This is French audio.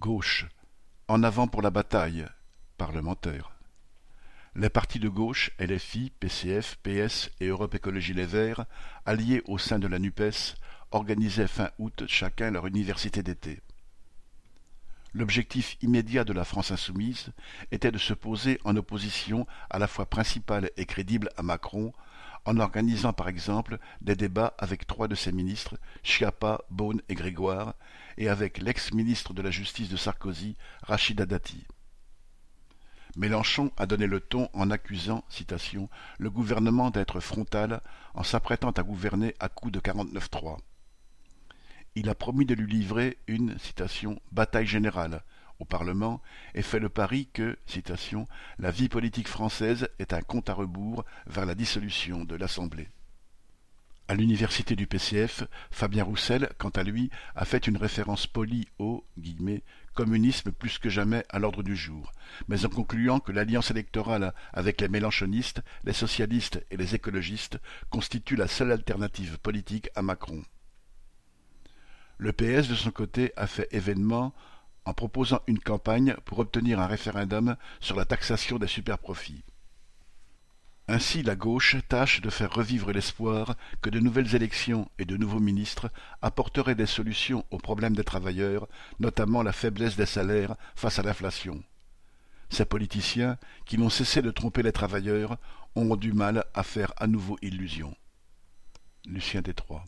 Gauche. En avant pour la bataille. Parlementaire. Les partis de gauche, LFI, PCF, PS et Europe Écologie Les Verts, alliés au sein de la NUPES, organisaient fin août chacun leur université d'été. L'objectif immédiat de la France insoumise était de se poser en opposition à la fois principale et crédible à Macron, en organisant par exemple des débats avec trois de ses ministres, Schiappa, Beaune et Grégoire, et avec l'ex-ministre de la Justice de Sarkozy, Rachida Dati. Mélenchon a donné le ton en accusant, citation, le gouvernement d'être frontal en s'apprêtant à gouverner à coups de 49-3. Il a promis de lui livrer une, citation, bataille générale au Parlement et fait le pari que, citation, la vie politique française est un compte à rebours vers la dissolution de l'Assemblée. À l'université du PCF, Fabien Roussel, quant à lui, a fait une référence polie au communisme plus que jamais à l'ordre du jour, mais en concluant que l'alliance électorale avec les mélanchonistes, les socialistes et les écologistes constitue la seule alternative politique à Macron. Le PS, de son côté, a fait événement en proposant une campagne pour obtenir un référendum sur la taxation des superprofits. Ainsi la gauche tâche de faire revivre l'espoir que de nouvelles élections et de nouveaux ministres apporteraient des solutions aux problèmes des travailleurs, notamment la faiblesse des salaires face à l'inflation. Ces politiciens, qui n'ont cessé de tromper les travailleurs, ont du mal à faire à nouveau illusion. Lucien Détroit